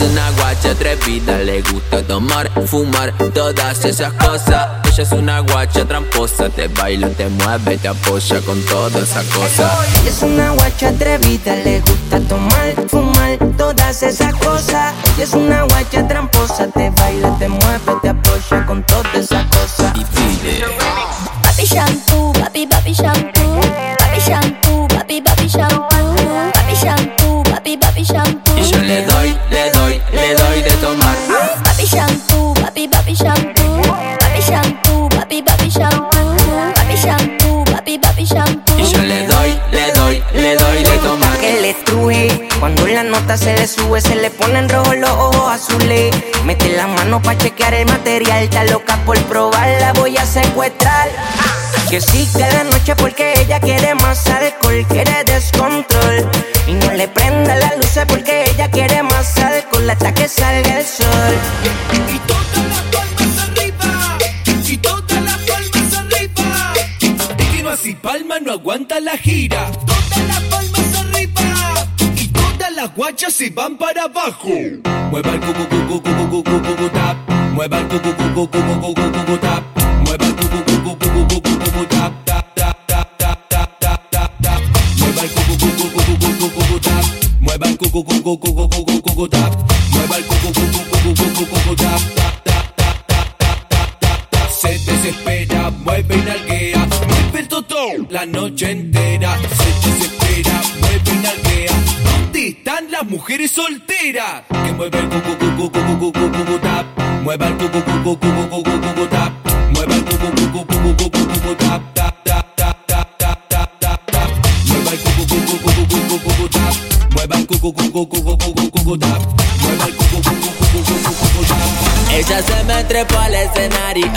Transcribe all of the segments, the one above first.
Es una guacha atrevida, le gusta tomar, fumar, todas esas cosas. Ella es una guacha tramposa, te baila, te mueve, te apoya con todas esas cosas. Es una guacha atrevida, le gusta tomar, fumar, todas esas cosas. Ella es una guacha tramposa, te baila, te mueve, te apoya con todas esas cosas. Y pide. Papi shampoo, papi papi shampoo, se le sube, se le ponen rojo los ojos azules. Mete la mano pa' chequear el material. Está loca por probar, la voy a secuestrar. Que sí de noche porque ella quiere más alcohol, quiere descontrol. Y no le prenda las luces porque ella quiere más alcohol hasta que salga el sol. Y todas las palmas arriba, y todas las palmas arriba. Que no así palma no aguanta la gira. Guachas se van para abajo. Mueva el cucu cucu cucu cucu cucu tap. Mueva el cucu cucu cucu cucu cucu tap. Mueva el cucu cucu cucu cucu cucu tap. Mueva el. Mueva el. Mueva el. Se desespera, mueve y nalguea, mueve el totón la noche entera. Mujeres solteras? Que mueve el cucu cucu cucu cucu cucu tap. Mueva el cucu cucu cucu cucu cucu tap. Mueva el cucu cucu cucu cucu cucu tap tap tap tap tap tap tap tap tap. Mueva el cucu cucu cucu cucu cucu tap. Mueva el cucu cucu cucu cucu cucu tap. Mueva el cucu cucu cucu cucu cucu tap. Ella se me trepó al escenario,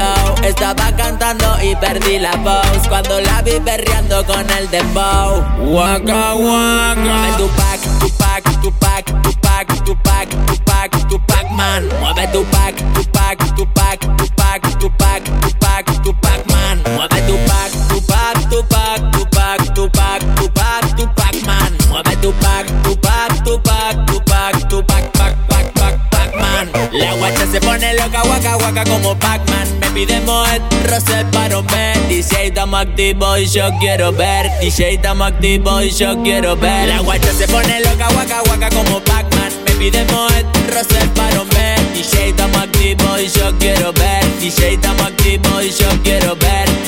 estaba cantando y perdí la voz cuando la vi berreando con el dembow. Waka waka. Tu pack, tu pack, tu pack, tu pack, tu pack, tu pack, tu pack man. Mueve tu pack, tu pack, tu pack, tu pack, tu pack, tu pack, tu pack man. Mueve tu pack, tu pack, tu pack, tu pack, tu pack, tu pack, tu pack man. Mueve tu pack, tu pack, tu pack, tu pack, tu pack, pack, pack, pack, pack man. La guacha se pone loca, waka waka como Pac-Man. Me pide Moet, Rosé para un ver. DJ estamos activos y yo quiero ver. DJ estamos activos y yo quiero ver. La guacha se pone loca, waka waka como Pac-Man. Me pide Moet, Rosé para un ver. DJ estamos activos y yo quiero ver. DJ estamos activos y yo quiero ver.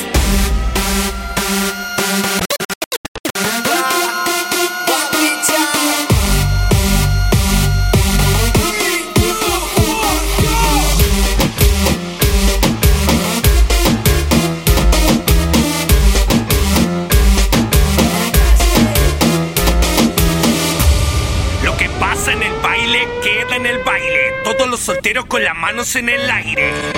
Con las manos en el aire.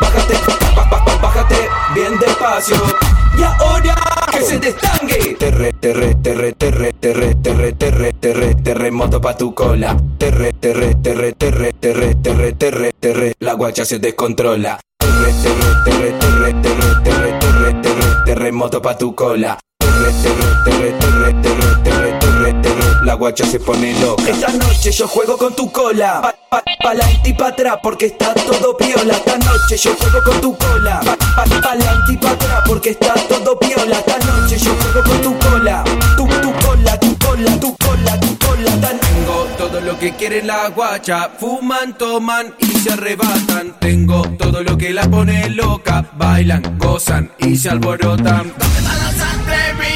Bájate, bájate, bájate. Bien despacio. Y ahora que se destangue. Terre, terre, terre, terre, terre, terre, terre, terre, terremoto pa' tu cola. Terre, terre, terre, terre, terre, terre, terre, terre. La guacha se descontrola. Terre, terre, terre, terre, terre, terre, terre, terre, terremoto pa' tu cola. Terre, La guacha se pone loca. Esta noche yo juego con tu cola. Pa, pa, pa'lante y pa' atrás porque está todo piola. Esta noche yo juego con tu cola. Pa, pa, pa'lante y pa' atrás porque está todo piola. Esta noche yo juego con tu cola. Tu, tu cola, tu cola, tu cola, tu cola. Tengo todo lo que quiere la guacha. Fuman, toman y se arrebatan. Tengo todo lo que la pone loca. Bailan, gozan y se alborotan. ¿Dónde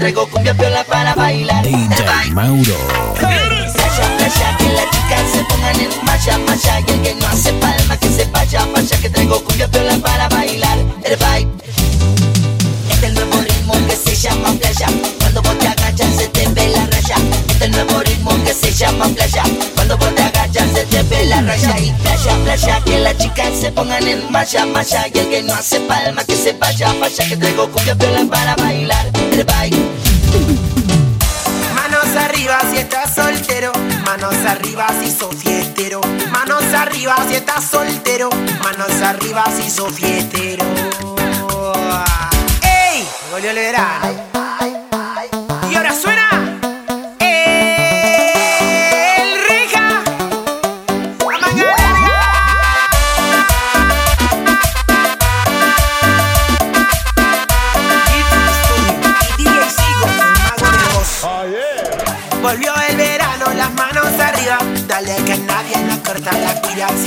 traigo cumbia piola para bailar DJ Mauro. Playa, que las chicas se pongan en malla, malla Y el que no hace palma, que se vaya, falla Que traigo cumbia piola para bailar El vibe Este es el nuevo ritmo que se llama playa Cuando vos te agachas se te ve la raya Este es el nuevo ritmo que se llama playa Cuando vos te agachas se te ve la raya Y playa, playa, que las chicas se pongan en malla, malla Y el que no hace palma que se vaya, falla Que traigo cumbia piola para bailar Manos arriba si estás soltero, manos arriba si sos fiestero, manos arriba si estás soltero, manos arriba si sos fiestero. ¡Ey! Volvió el verano. Y ahora suena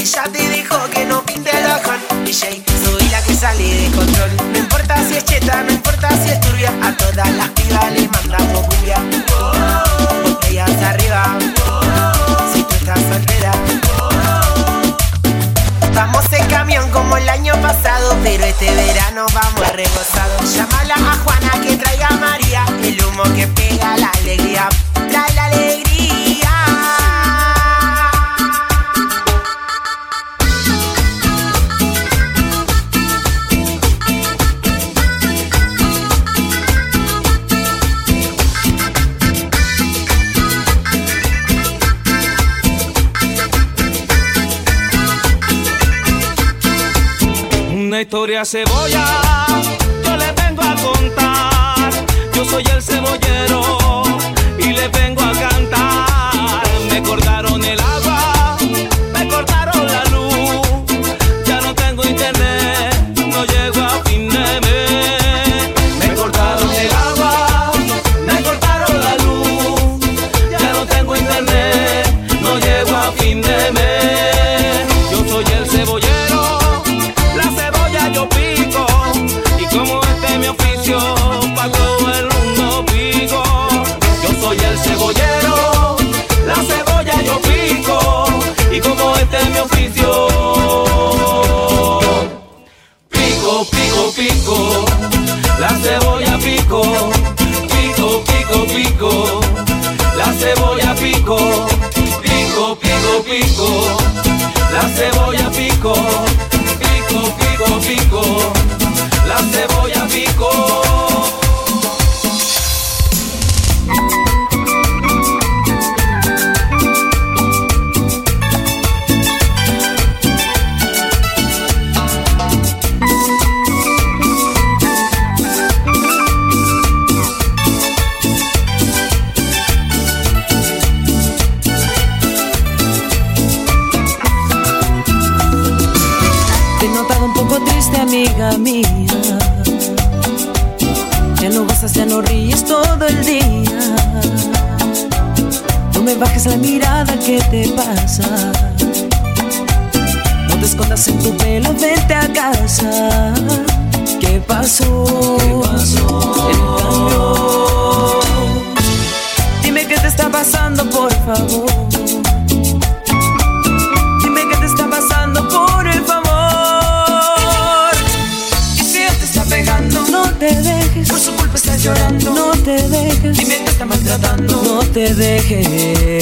Si ya te dijo que no pinte el ojón, DJ, soy la que sale de control. No importa si es cheta, no importa si es turbia. A todas las pibas cebolla, pasó? ¿Qué pasó? Dime qué te está pasando, por favor. Dime qué te está pasando, por el favor. Y si él te está pegando, no te dejes. Por su culpa estás llorando, no te dejes. Dime que te está maltratando, no te dejes.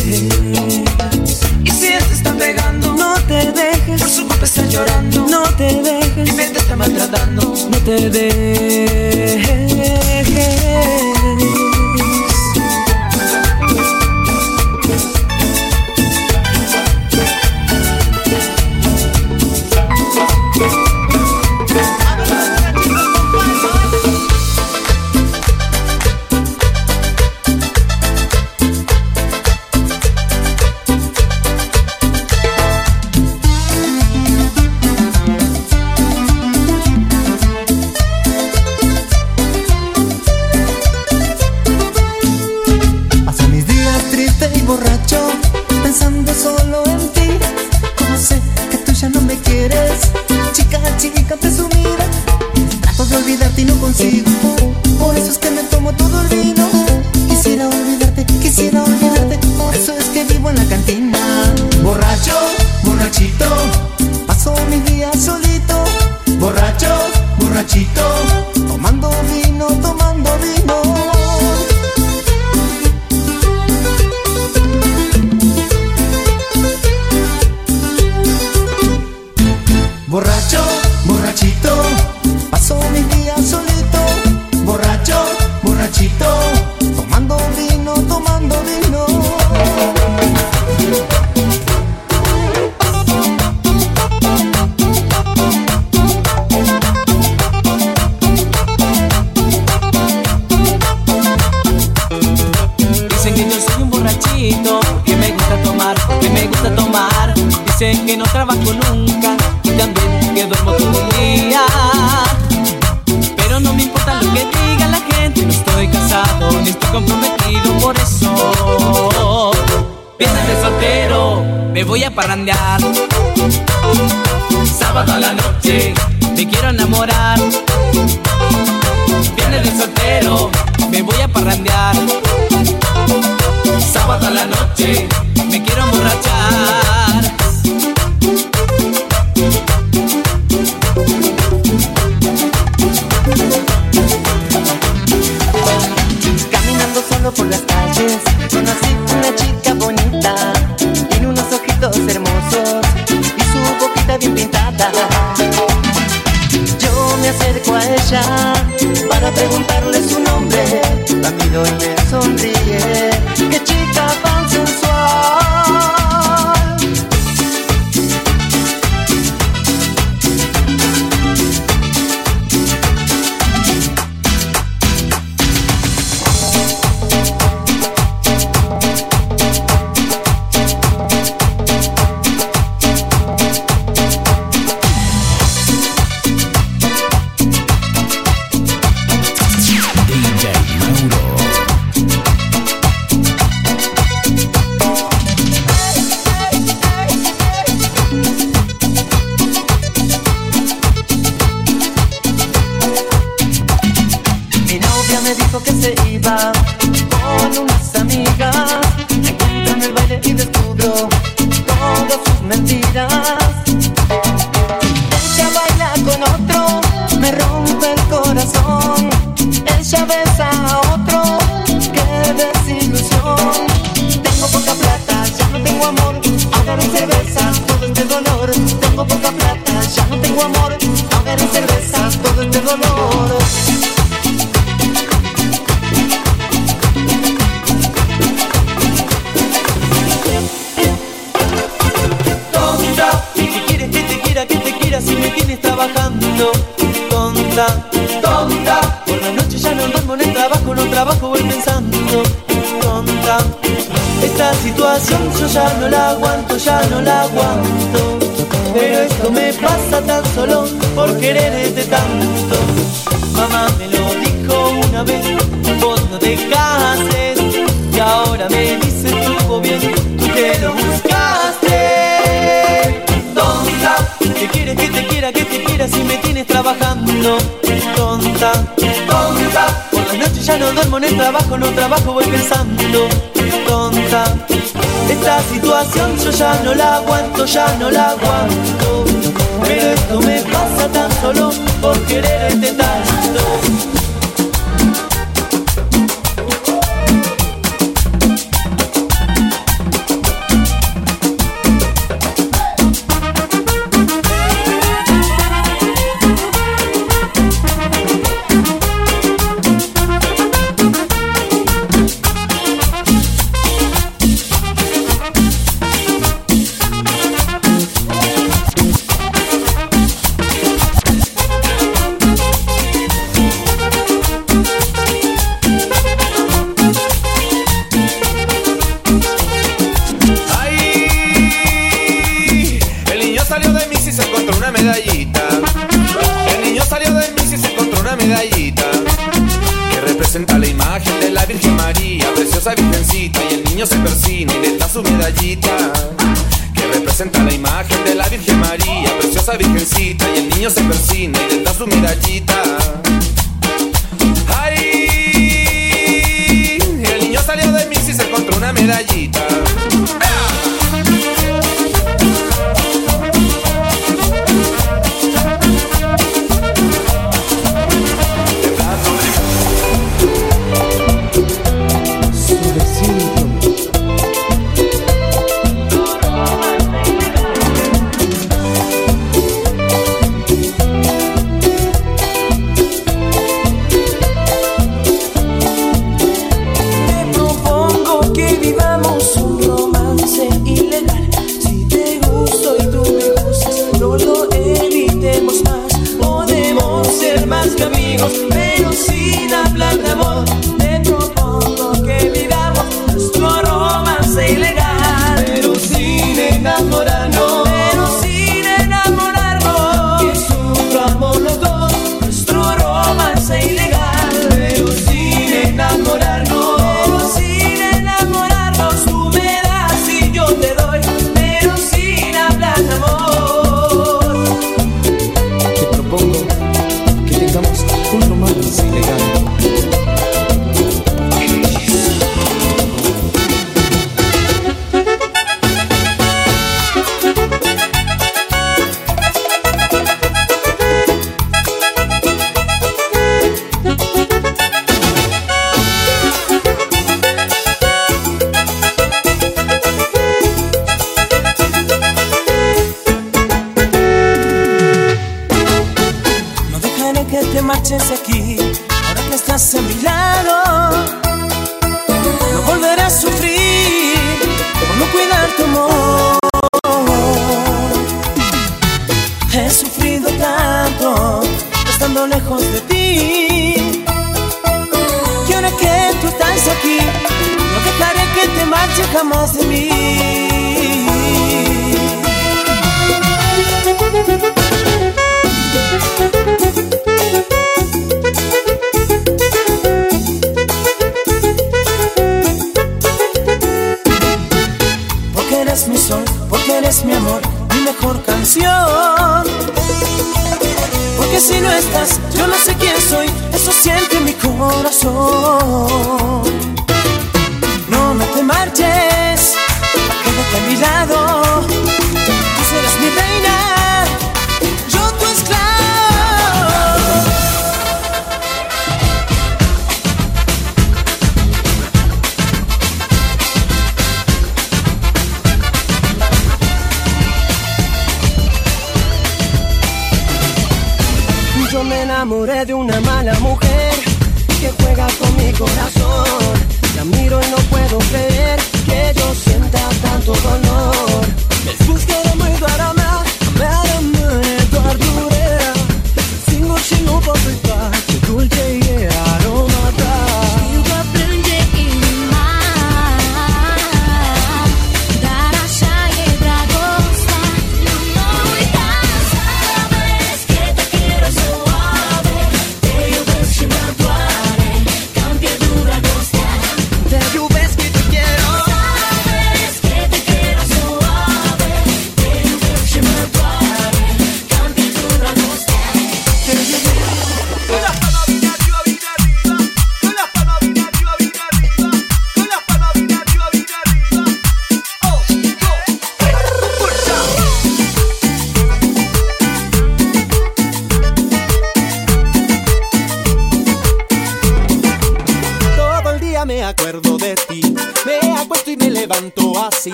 No te dejes. Ya no me quieres, chica, chica presumida. Trato de olvidarte y no consigo, por eso es que me tomo todo el vino. Quisiera olvidarte, quisiera olvidarte, por eso es que vivo en la cantina. Borracho, borrachito, paso mis días solito. Borracho, borrachito, soltero, me voy a parrandear. Sábado a la noche, me quiero enamorar. Viernes de soltero, me voy a parrandear. Sábado a la noche, me quiero emborrachar. Caminando solo por las calles, para preguntarle su nombre. La miro y me sonríe. quieres que te quiera, que te quiera si me tienes trabajando? Tonta, tonta. Por las noches ya no duermo en el trabajo, no trabajo, voy pensando. Tonta. Esta situación yo ya no la aguanto, ya no la aguanto. Pero esto me pasa tan solo por quererte tanto. medallita que representa la imagen de la Virgen María, preciosa virgencita, y el niño se persina y le da su medallita. Que representa la imagen de la Virgen María, preciosa virgencita, y el niño se persina y le da su medallita. ¡Ay! El niño salió de mí y se encontró una medallita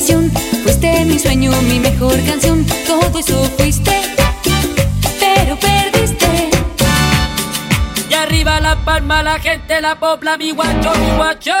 pasión. Fuiste mi sueño, mi mejor canción. Todo eso fuiste, pero perdiste. Y arriba la palma, la gente, la popla, mi guacho, mi guacho.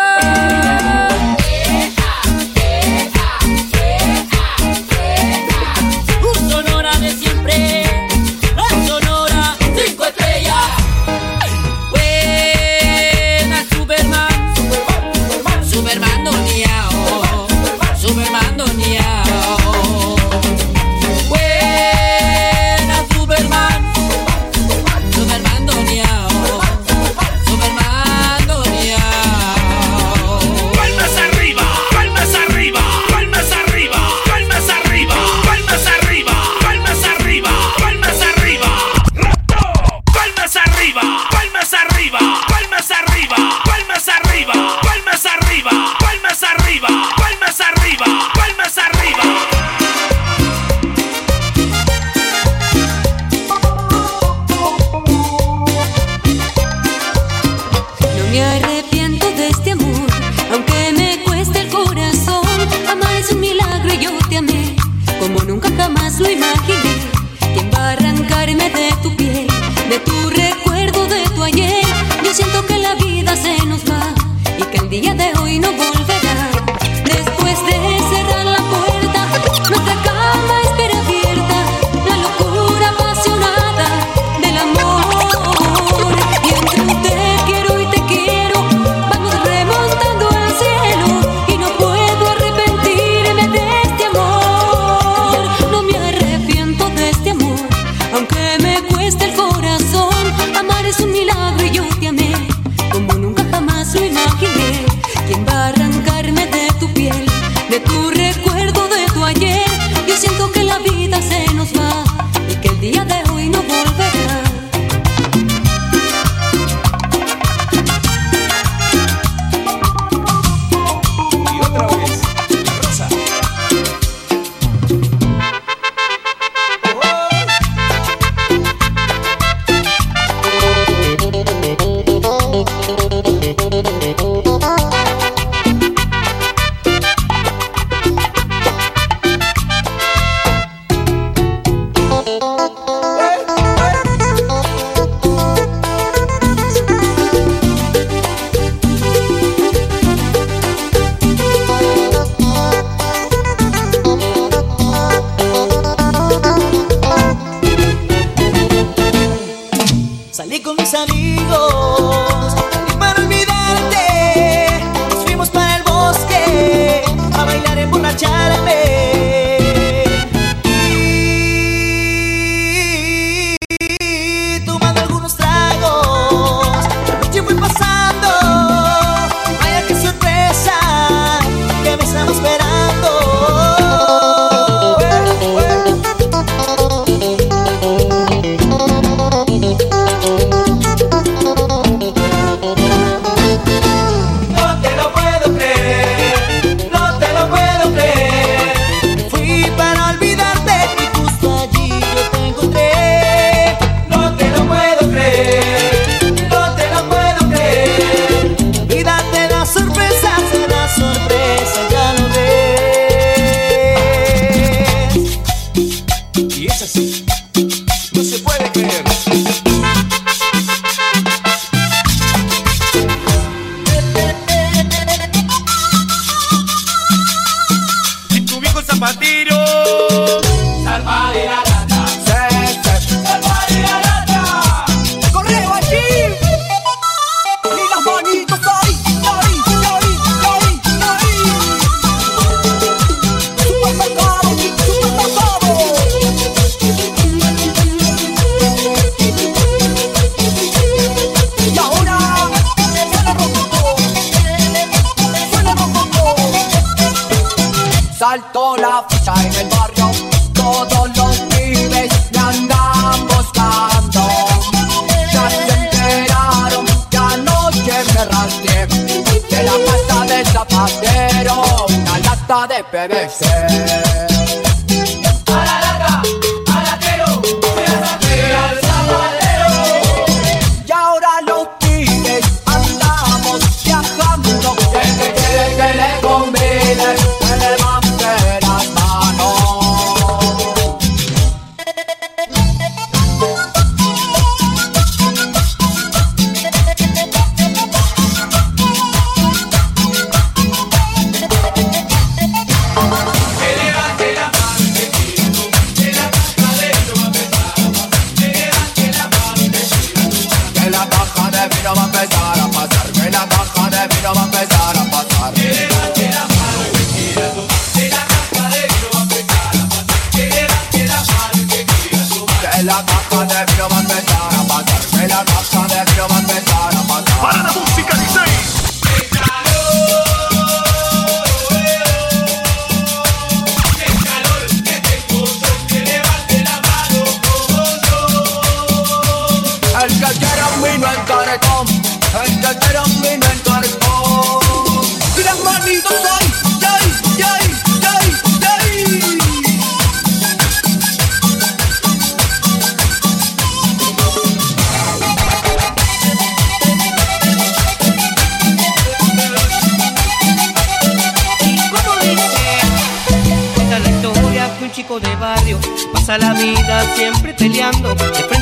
oferecem.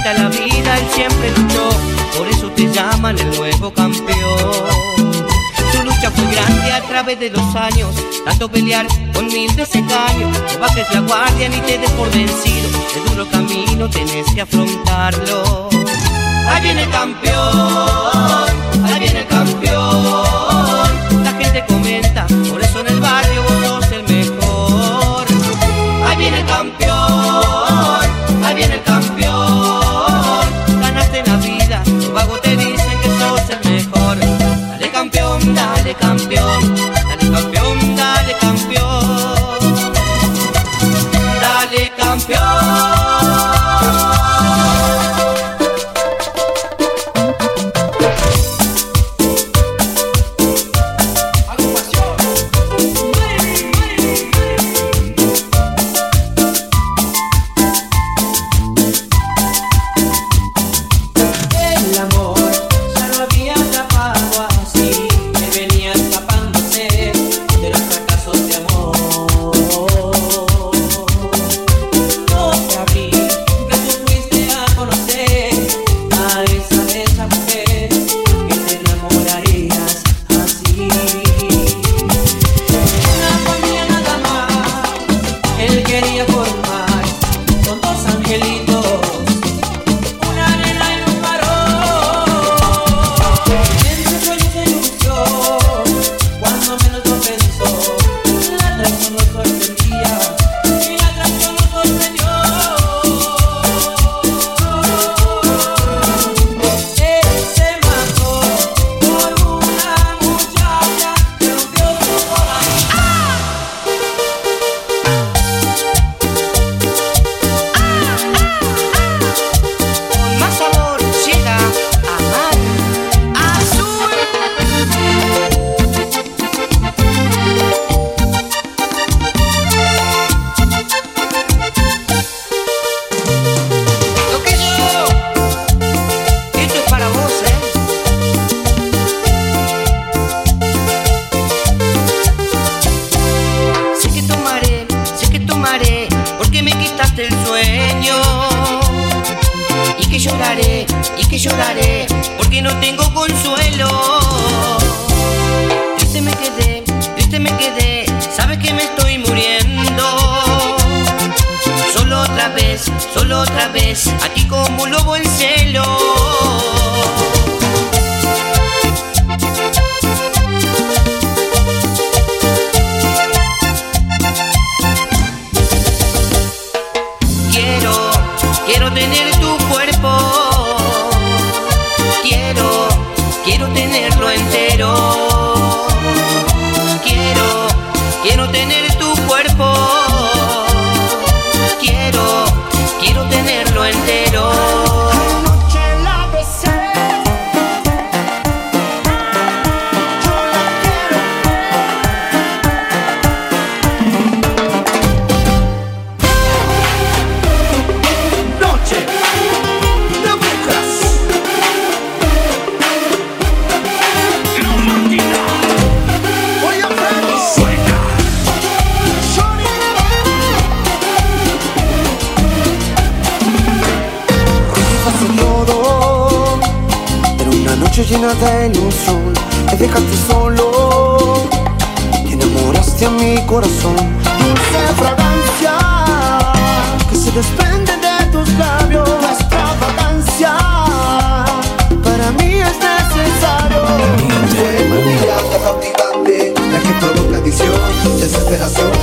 vuelta la vida él siempre luchó, por eso te llaman el nuevo campeón. Su lucha fue grande a través de los años, tanto pelear con mil desengaños. No bajes la guardia ni te des por vencido, el duro camino tenés que afrontarlo. Ahí viene el campeón, ahí viene el campeón, la gente con nada en un sol. Me dejaste solo. Y enamoraste a mi corazón. Dulce fragancia Que se desprende de tus labios. La extravagancia Para mí es necesario. Tú eres mi mirada cautivante La que provoca adicción Desesperación.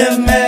to me.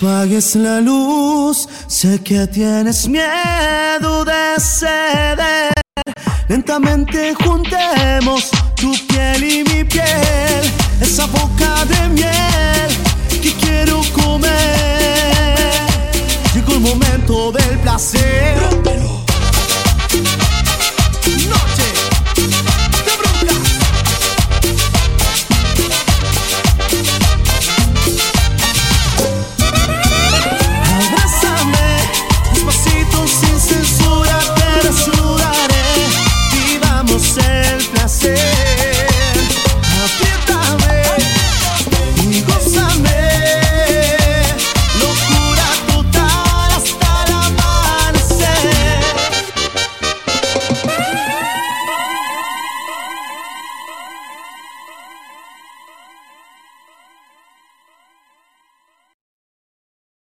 apagues la luz, sé que tienes miedo de ceder. Lentamente juntemos tu piel y mi piel, esa boca de miel que quiero comer. Llegó el momento del placer.